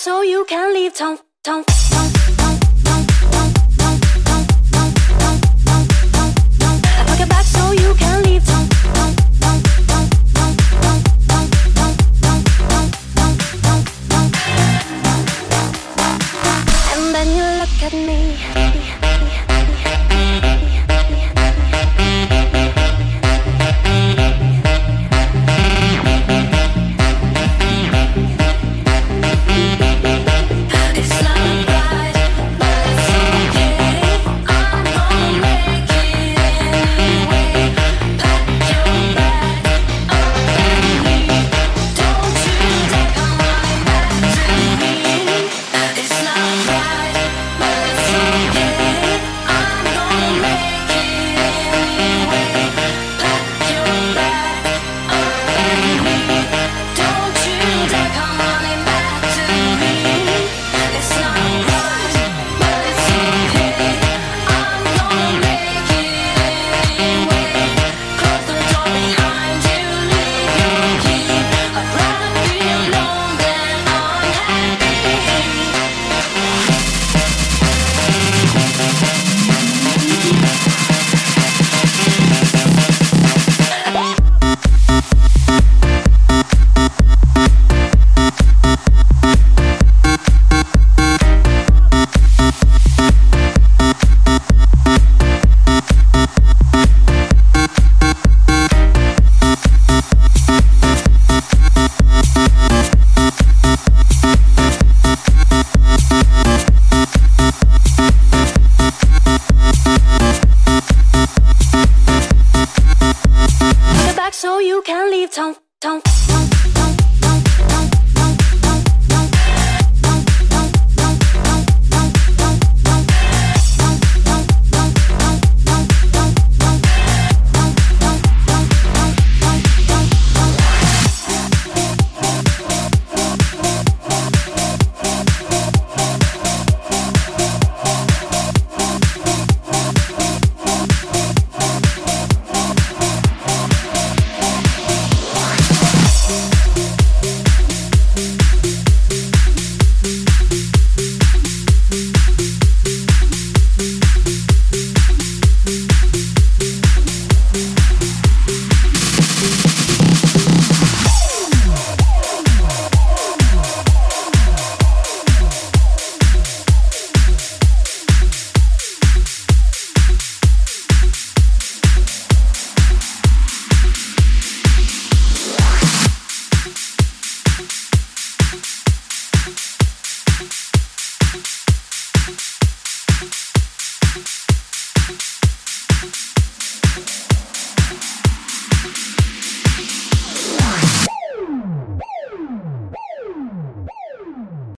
so you can leave town, town, town. Look at me